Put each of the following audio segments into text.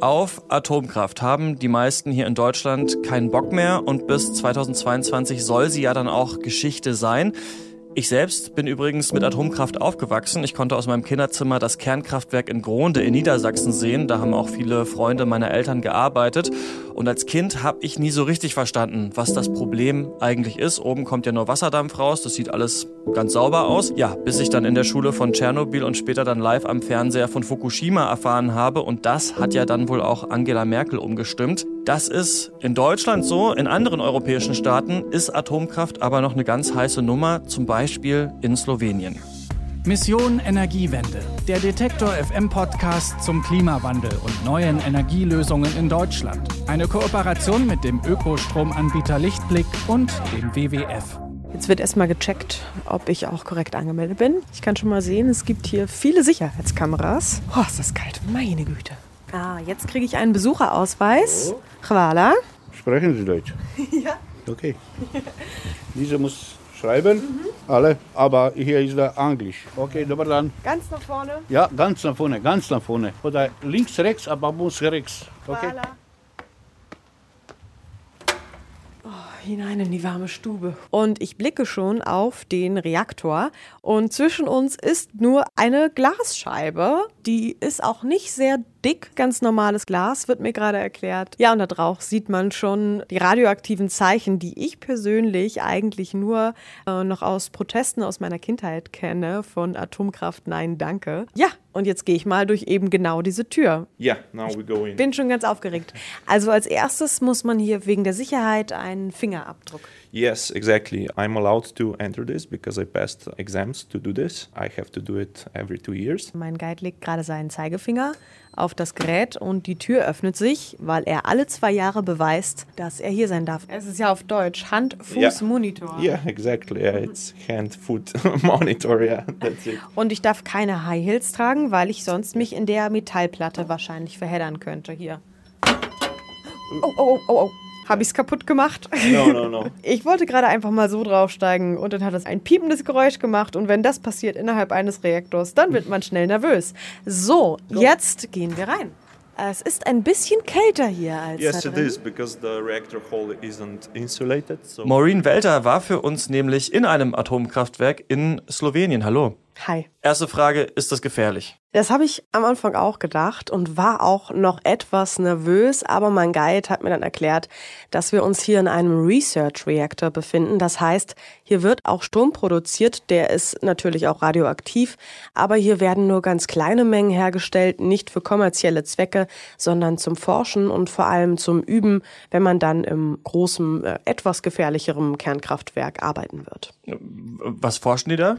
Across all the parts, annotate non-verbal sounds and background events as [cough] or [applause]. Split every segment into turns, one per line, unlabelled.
auf Atomkraft haben die meisten hier in Deutschland keinen Bock mehr und bis 2022 soll sie ja dann auch Geschichte sein. Ich selbst bin übrigens mit Atomkraft aufgewachsen. Ich konnte aus meinem Kinderzimmer das Kernkraftwerk in Gronde in Niedersachsen sehen. Da haben auch viele Freunde meiner Eltern gearbeitet. Und als Kind habe ich nie so richtig verstanden, was das Problem eigentlich ist. Oben kommt ja nur Wasserdampf raus. Das sieht alles ganz sauber aus. Ja, bis ich dann in der Schule von Tschernobyl und später dann live am Fernseher von Fukushima erfahren habe. Und das hat ja dann wohl auch Angela Merkel umgestimmt. Das ist in Deutschland so, in anderen europäischen Staaten ist Atomkraft aber noch eine ganz heiße Nummer, zum Beispiel in Slowenien.
Mission Energiewende, der Detektor FM Podcast zum Klimawandel und neuen Energielösungen in Deutschland. Eine Kooperation mit dem Ökostromanbieter Lichtblick und dem WWF.
Jetzt wird erstmal gecheckt, ob ich auch korrekt angemeldet bin. Ich kann schon mal sehen, es gibt hier viele Sicherheitskameras. Oh, ist das kalt, meine Güte. Ah, jetzt kriege ich einen Besucherausweis. Chwala.
Sprechen Sie Deutsch? [laughs]
Ja.
Okay. Diese muss schreiben, mhm. alle, aber hier ist der Englisch. Okay, aber dann.
Ganz nach vorne?
Ja, ganz nach vorne, ganz nach vorne. Oder links, rechts, aber muss rechts. Okay.
Chwala. hinein in die warme Stube. Und ich blicke schon auf den Reaktor. Und zwischen uns ist nur eine Glasscheibe. Die ist auch nicht sehr dick, ganz normales Glas, wird mir gerade erklärt. Ja, und da drauf sieht man schon die radioaktiven Zeichen, die ich persönlich eigentlich nur äh, noch aus Protesten aus meiner Kindheit kenne, von Atomkraft Nein, danke. Ja, und jetzt gehe ich mal durch eben genau diese Tür.
Yeah, now we go in.
Bin schon ganz aufgeregt. Also als erstes muss man hier wegen der Sicherheit einen Fingerabdruck.
Yes, exactly. I'm allowed to enter this because I passed exams to do this. I have to do it every two years.
Mein Guide legt gerade seinen Zeigefinger auf das Gerät und die Tür öffnet sich, weil er alle zwei Jahre beweist, dass er hier sein darf. Es ist ja auf Deutsch Hand, Fuß,
Yeah.
Monitor.
Yeah, exactly. Yeah, it's hand, foot, [laughs] monitor. Yeah, that's it.
Und ich darf keine High Heels tragen, weil ich sonst mich in der Metallplatte wahrscheinlich verheddern könnte. Hier. Oh, oh, oh, oh, oh. Habe ich es kaputt gemacht?
No, no, no. [laughs]
Ich wollte gerade einfach mal so draufsteigen und dann hat es ein piependes Geräusch gemacht und wenn das passiert innerhalb eines Reaktors, dann wird man schnell nervös. So, jetzt gehen wir rein. Es ist ein bisschen kälter hier als
Yes,
da
it
drin.
is because the reactor hall isn't insulated. So
Maureen Welter war für uns nämlich in einem Atomkraftwerk in Slowenien. Hallo.
Hi.
Erste Frage, ist das gefährlich?
Das habe ich am Anfang auch gedacht und war auch noch etwas nervös, aber mein Guide hat mir dann erklärt, dass wir uns hier in einem Research Reactor befinden. Das heißt, hier wird auch Strom produziert, der ist natürlich auch radioaktiv, aber hier werden nur ganz kleine Mengen hergestellt, nicht für kommerzielle Zwecke, sondern zum Forschen und vor allem zum Üben, wenn man dann im großen, äh, etwas gefährlicheren Kernkraftwerk arbeiten wird.
Was forschen die da?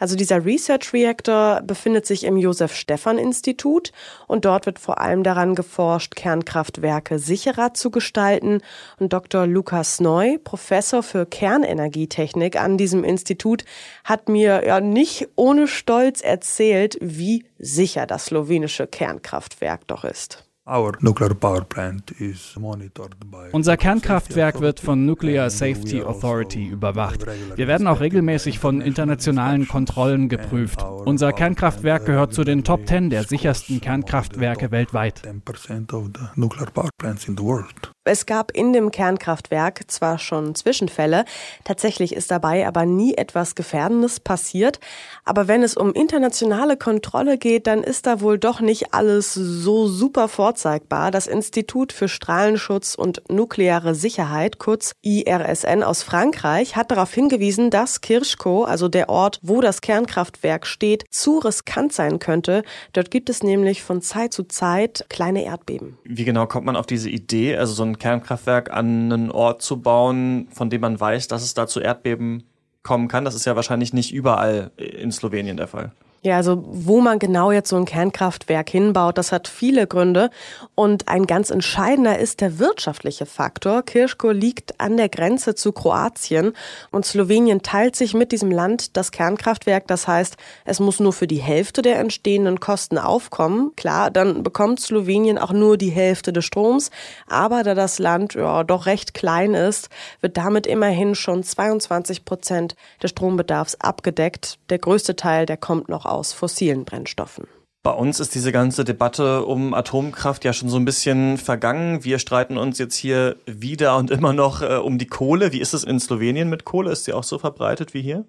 Also dieser Research Reactor befindet sich im Josef-Stephan-Institut und dort wird vor allem daran geforscht, Kernkraftwerke sicherer zu gestalten. Und Dr. Lukas Neu, Professor für Kernenergietechnik an diesem Institut, hat mir ja nicht ohne Stolz erzählt, wie sicher das slowenische Kernkraftwerk doch ist.
Unser Kernkraftwerk wird von Nuclear Safety Authority überwacht. Wir werden auch regelmäßig von internationalen Kontrollen geprüft. Unser Kernkraftwerk gehört zu den Top 10 der sichersten Kernkraftwerke weltweit.
10% of the nuclear power plants in the world.
Es gab in dem Kernkraftwerk zwar schon Zwischenfälle, tatsächlich ist dabei aber nie etwas Gefährdendes passiert. Aber wenn es um internationale Kontrolle geht, dann ist da wohl doch nicht alles so super vorzeigbar. Das Institut für Strahlenschutz und nukleare Sicherheit, kurz IRSN aus Frankreich, hat darauf hingewiesen, dass Kirschko, also der Ort, wo das Kernkraftwerk steht, zu riskant sein könnte. Dort gibt es nämlich von Zeit zu Zeit kleine Erdbeben.
Wie genau kommt man auf diese Idee, also so ein Kernkraftwerk an einen Ort zu bauen, von dem man weiß, dass es da zu Erdbeben kommen kann? Das ist ja wahrscheinlich nicht überall in Slowenien der Fall.
Ja, also wo man genau jetzt so ein Kernkraftwerk hinbaut, das hat viele Gründe. Und ein ganz entscheidender ist der wirtschaftliche Faktor. Kirschko liegt an der Grenze zu Kroatien und Slowenien teilt sich mit diesem Land das Kernkraftwerk. Das heißt, es muss nur für die Hälfte der entstehenden Kosten aufkommen. Klar, dann bekommt Slowenien auch nur die Hälfte des Stroms. Aber da das Land ja doch recht klein ist, wird damit immerhin schon 22 Prozent des Strombedarfs abgedeckt. Der größte Teil, der kommt noch aus fossilen Brennstoffen.
Bei uns ist diese ganze Debatte um Atomkraft ja schon so ein bisschen vergangen. Wir streiten uns jetzt hier wieder und immer noch äh, um die Kohle. Wie ist es in Slowenien mit Kohle? Ist sie auch so verbreitet wie hier?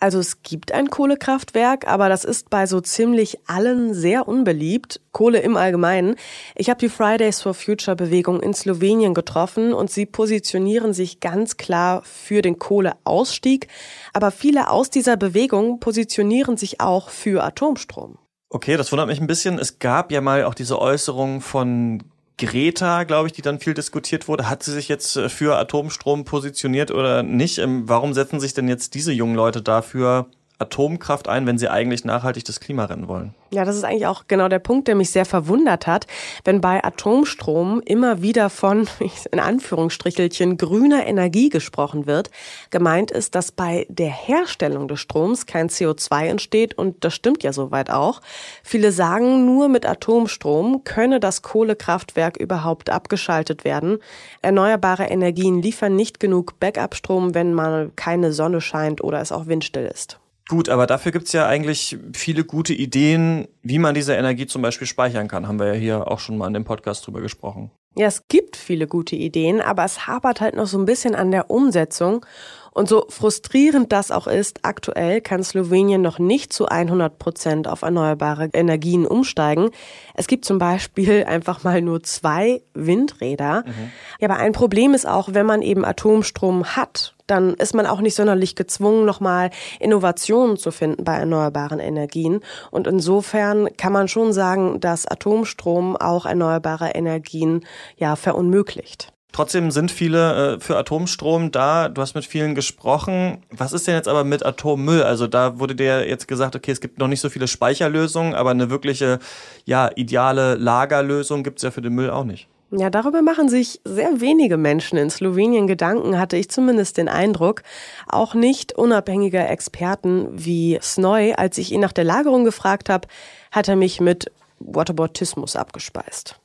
Also es gibt ein Kohlekraftwerk, aber das ist bei so ziemlich allen sehr unbeliebt. Kohle im Allgemeinen. Ich habe die Fridays for Future Bewegung in Slowenien getroffen und sie positionieren sich ganz klar für den Kohleausstieg. Aber viele aus dieser Bewegung positionieren sich auch für Atomstrom.
Okay, das wundert mich ein bisschen. Es gab ja mal auch diese Äußerung von Greta, glaube ich, die dann viel diskutiert wurde. Hat sie sich jetzt äh, für Atomstrom positioniert oder nicht? Ähm, warum setzen sich denn jetzt diese jungen Leute dafür Atomkraft ein, wenn sie eigentlich nachhaltig das Klima retten wollen?
Ja, das ist eigentlich auch genau der Punkt, der mich sehr verwundert hat, wenn bei Atomstrom immer wieder von, [laughs] in Anführungsstrichelchen, grüner Energie gesprochen wird. Gemeint ist, dass bei der Herstellung des Stroms kein CO2 entsteht und das stimmt ja soweit auch. Viele sagen, nur mit Atomstrom könne das Kohlekraftwerk überhaupt abgeschaltet werden. Erneuerbare Energien liefern nicht genug Backup-Strom, wenn mal keine Sonne scheint oder es auch windstill ist.
Gut, aber dafür gibt's ja eigentlich viele gute Ideen, wie man diese Energie zum Beispiel speichern kann. Haben wir ja hier auch schon mal in dem Podcast drüber gesprochen.
Ja, es gibt viele gute Ideen, aber es hapert halt noch so ein bisschen an der Umsetzung. Und so frustrierend das auch ist, aktuell kann Slowenien noch nicht zu 100 Prozent auf erneuerbare Energien umsteigen. Es gibt zum Beispiel [laughs] einfach mal nur zwei Windräder. Mhm. Ja, aber ein Problem ist auch, wenn man eben Atomstrom hat dann ist man auch nicht sonderlich gezwungen, nochmal Innovationen zu finden bei erneuerbaren Energien. Und insofern kann man schon sagen, dass Atomstrom auch erneuerbare Energien ja verunmöglicht.
Trotzdem sind viele äh, für Atomstrom da. Du hast mit vielen gesprochen. Was ist denn jetzt aber mit Atommüll? Also da wurde dir jetzt gesagt, okay, es gibt noch nicht so viele Speicherlösungen, aber eine wirkliche, ja, ideale Lagerlösung gibt es ja für den Müll auch nicht.
Ja, darüber machen sich sehr wenige Menschen in Slowenien Gedanken, hatte ich zumindest den Eindruck. Auch nicht unabhängige Experten wie Snoy. Als ich ihn nach der Lagerung gefragt habe, hat er mich mit Whataboutismus abgespeist.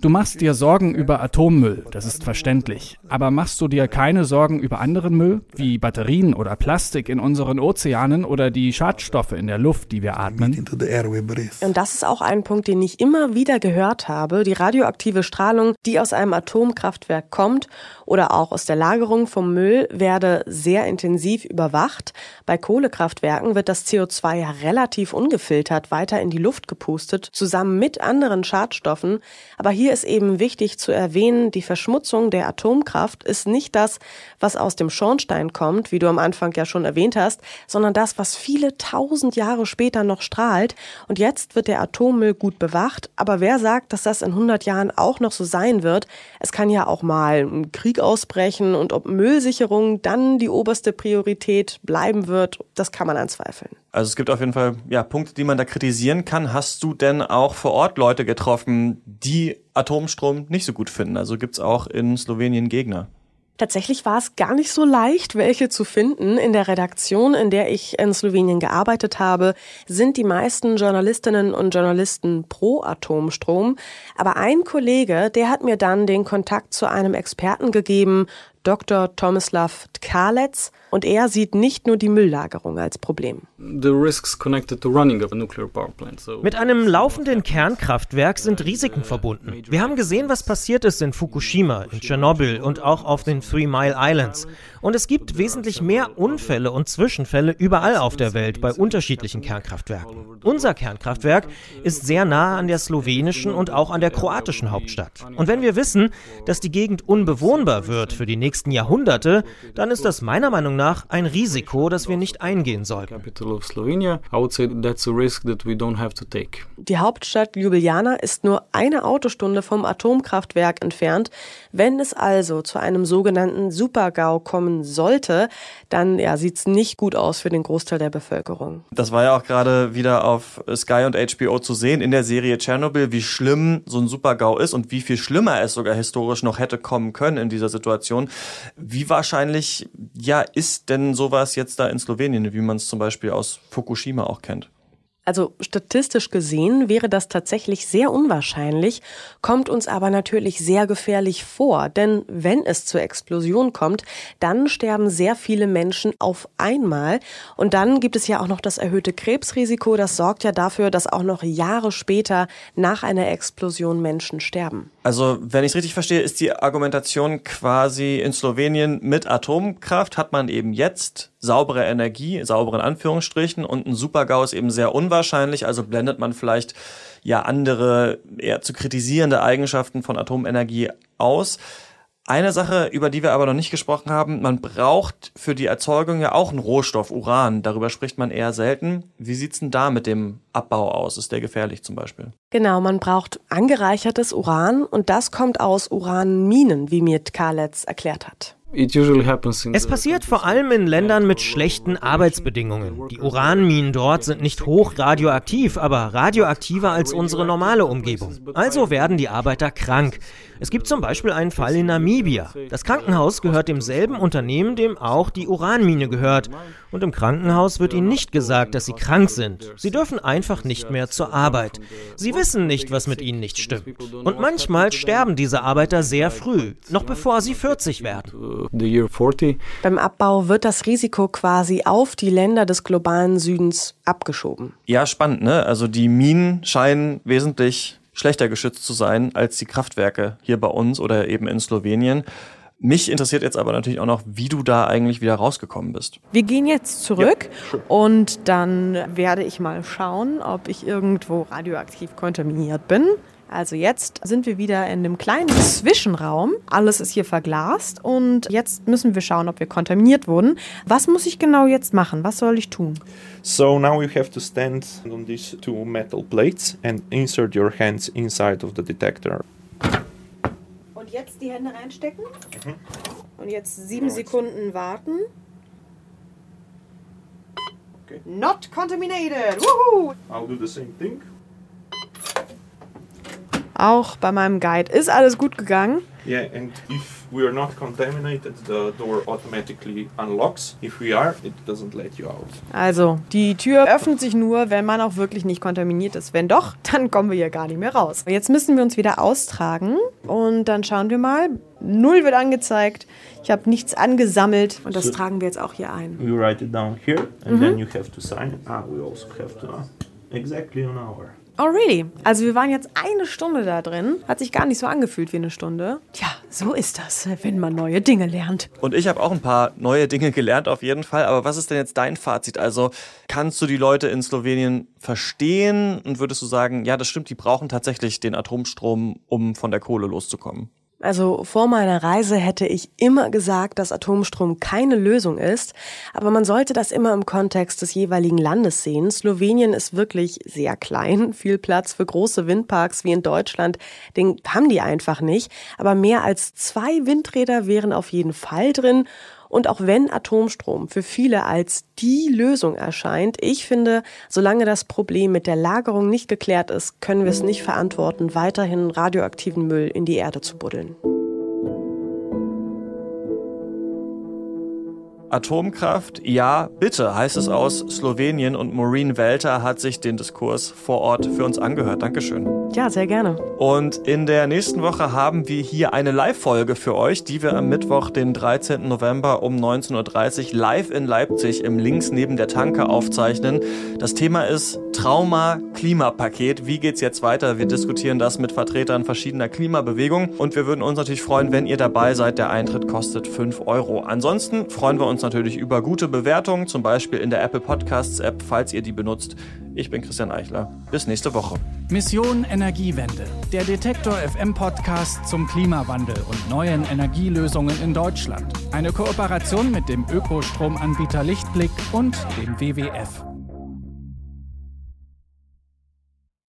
Du machst dir Sorgen über Atommüll, das ist verständlich. Aber machst du dir keine Sorgen über anderen Müll, wie Batterien oder Plastik in unseren Ozeanen oder die Schadstoffe in der Luft, die wir atmen?
Und das ist auch ein Punkt, den ich immer wieder gehört habe. Die radioaktive Strahlung, die aus einem Atomkraftwerk kommt oder auch aus der Lagerung vom Müll, werde sehr intensiv überwacht. Bei Kohlekraftwerken wird das CO2 ja relativ ungefiltert weiter in die Luft gepustet, zusammen mit anderen Schadstoffen. Aber hier ist eben wichtig zu erwähnen, die Verschmutzung der Atomkraft ist nicht das, was aus dem Schornstein kommt, wie du am Anfang ja schon erwähnt hast, sondern das, was viele tausend Jahre später noch strahlt. Und jetzt wird der Atommüll gut bewacht. Aber wer sagt, dass das in 100 Jahren auch noch so sein wird? Es kann ja auch mal ein Krieg ausbrechen und ob Müllsicherung dann die oberste Priorität bleiben wird, das kann man anzweifeln.
Also es gibt auf jeden Fall ja, Punkte, die man da kritisieren kann. Hast du denn auch vor Ort Leute getroffen, die Atomstrom nicht so gut finden? Also gibt es auch in Slowenien Gegner?
Tatsächlich war es gar nicht so leicht, welche zu finden. In der Redaktion, in der ich in Slowenien gearbeitet habe, sind die meisten Journalistinnen und Journalisten pro Atomstrom. Aber ein Kollege, der hat mir dann den Kontakt zu einem Experten gegeben, Dr. Tomislav Tkalec, und er sieht nicht nur die Mülllagerung als Problem.
Mit einem laufenden Kernkraftwerk sind Risiken verbunden. Wir haben gesehen, was passiert ist in Fukushima, in Tschernobyl und auch auf den Three Mile Islands. Und es gibt wesentlich mehr Unfälle und Zwischenfälle überall auf der Welt bei unterschiedlichen Kernkraftwerken. Unser Kernkraftwerk ist sehr nah an der slowenischen und auch an der kroatischen Hauptstadt. Und wenn wir wissen, dass die Gegend unbewohnbar wird für die nächsten Jahrhunderte, dann ist das meiner Meinung nach ein Risiko, das wir nicht eingehen sollten.
Die Hauptstadt Ljubljana ist nur eine Autostunde vom Atomkraftwerk entfernt. Wenn es also zu einem sogenannten Supergau kommen sollte, dann ja, sieht es nicht gut aus für den Großteil der Bevölkerung.
Das war ja auch gerade wieder auf Sky und HBO zu sehen in der Serie Tschernobyl, wie schlimm so ein Supergau ist und wie viel schlimmer es sogar historisch noch hätte kommen können in dieser Situation. Wie wahrscheinlich ja ist denn sowas jetzt da in Slowenien, wie man es zum Beispiel aus Fukushima auch kennt?
Also statistisch gesehen wäre das tatsächlich sehr unwahrscheinlich, kommt uns aber natürlich sehr gefährlich vor. Denn wenn es zur Explosion kommt, dann sterben sehr viele Menschen auf einmal. Und dann gibt es ja auch noch das erhöhte Krebsrisiko. Das sorgt ja dafür, dass auch noch Jahre später nach einer Explosion Menschen sterben.
Also, wenn ich es richtig verstehe, ist die Argumentation quasi in Slowenien mit Atomkraft hat man eben jetzt saubere Energie, saubere in Anführungsstrichen, und ein Supergau ist eben sehr unwahrscheinlich, also blendet man vielleicht ja andere eher zu kritisierende Eigenschaften von Atomenergie aus. Eine Sache, über die wir aber noch nicht gesprochen haben, man braucht für die Erzeugung ja auch einen Rohstoff, Uran. Darüber spricht man eher selten. Wie sieht's denn da mit dem Abbau aus? Ist der gefährlich zum Beispiel?
Genau, man braucht angereichertes Uran und das kommt aus Uranminen, wie mir Karletz erklärt hat.
Es passiert vor allem in Ländern mit schlechten Arbeitsbedingungen. Die Uranminen dort sind nicht hoch radioaktiv, aber radioaktiver als unsere normale Umgebung. Also werden die Arbeiter krank. Es gibt zum Beispiel einen Fall in Namibia. Das Krankenhaus gehört demselben Unternehmen, dem auch die Uranmine gehört. Und im Krankenhaus wird ihnen nicht gesagt, dass sie krank sind. Sie dürfen einfach nicht mehr zur Arbeit. Sie wissen nicht, was mit ihnen nicht stimmt. Und manchmal sterben diese Arbeiter sehr früh, noch bevor sie 40 werden.
Beim Abbau wird das Risiko quasi auf die Länder des globalen Südens abgeschoben.
Ja, spannend, ne? Also die Minen scheinen wesentlich schlechter geschützt zu sein als die Kraftwerke hier bei uns oder eben in Slowenien. Mich interessiert jetzt aber natürlich auch noch, wie du da eigentlich wieder rausgekommen bist.
Wir gehen jetzt zurück ja, und dann werde ich mal schauen, ob ich irgendwo radioaktiv kontaminiert bin. Also jetzt sind wir wieder in dem kleinen Zwischenraum. Alles ist hier verglast und jetzt müssen wir schauen, ob wir kontaminiert wurden. Was muss ich genau jetzt machen? Was soll ich tun?
So now you have to stand on these two metal plates and insert your hands inside of the detector.
Und jetzt die Hände reinstecken. Mhm. Und jetzt sieben Sekunden warten. Okay. Not contaminated. Woohoo!
I'll do the same thing.
Auch bei meinem Guide ist alles gut gegangen.
Yeah, and if we are not contaminated, the door automatically unlocks. If we are, it doesn't let you out.
Also, die Tür öffnet sich nur, wenn man auch wirklich nicht kontaminiert ist. Wenn doch, [laughs] dann kommen wir hier gar nicht mehr raus. Jetzt müssen wir uns wieder austragen und dann schauen wir mal. Null wird angezeigt. Ich habe nichts angesammelt und das so, tragen wir jetzt auch hier ein.
We write it down here and mhm. then you have to sign it. Ah, we also have to exactly an hour.
Oh, really? Also wir waren jetzt eine Stunde da drin. Hat sich gar nicht so angefühlt wie eine Stunde. Tja, so ist das, wenn man neue Dinge lernt.
Und ich habe auch ein paar neue Dinge gelernt, auf jeden Fall. Aber was ist denn jetzt dein Fazit? Also kannst du die Leute in Slowenien verstehen und würdest du sagen, ja, das stimmt, die brauchen tatsächlich den Atomstrom, um von der Kohle loszukommen?
Also vor meiner Reise hätte ich immer gesagt, dass Atomstrom keine Lösung ist, aber man sollte das immer im Kontext des jeweiligen Landes sehen. Slowenien ist wirklich sehr klein, [laughs] viel Platz für große Windparks wie in Deutschland, den haben die einfach nicht, aber mehr als zwei Windräder wären auf jeden Fall drin und auch wenn Atomstrom für viele als die Lösung erscheint, ich finde, solange das Problem mit der Lagerung nicht geklärt ist, können wir es nicht verantworten, weiterhin radioaktiven Müll in die Erde zu buddeln.
Atomkraft, ja, bitte, heißt es aus Slowenien und Maureen Welter hat sich den Diskurs vor Ort für uns angehört. Dankeschön.
Ja, sehr gerne.
Und in der nächsten Woche haben wir hier eine Live-Folge für euch, die wir am Mittwoch, den 13. November um 19.30 Uhr live in Leipzig im Links neben der Tanke aufzeichnen. Das Thema ist Trauma-Klimapaket. Wie geht's jetzt weiter? Wir diskutieren das mit Vertretern verschiedener Klimabewegungen und wir würden uns natürlich freuen, wenn ihr dabei seid. Der Eintritt kostet 5 Euro. Ansonsten freuen wir uns natürlich über gute Bewertungen, zum Beispiel in der Apple Podcasts App, falls ihr die benutzt. Ich bin Christian Eichler. Bis nächste Woche.
Mission Energiewende. Der Detektor FM Podcast zum Klimawandel und neuen Energielösungen in Deutschland. Eine Kooperation mit dem Ökostromanbieter Lichtblick und dem WWF.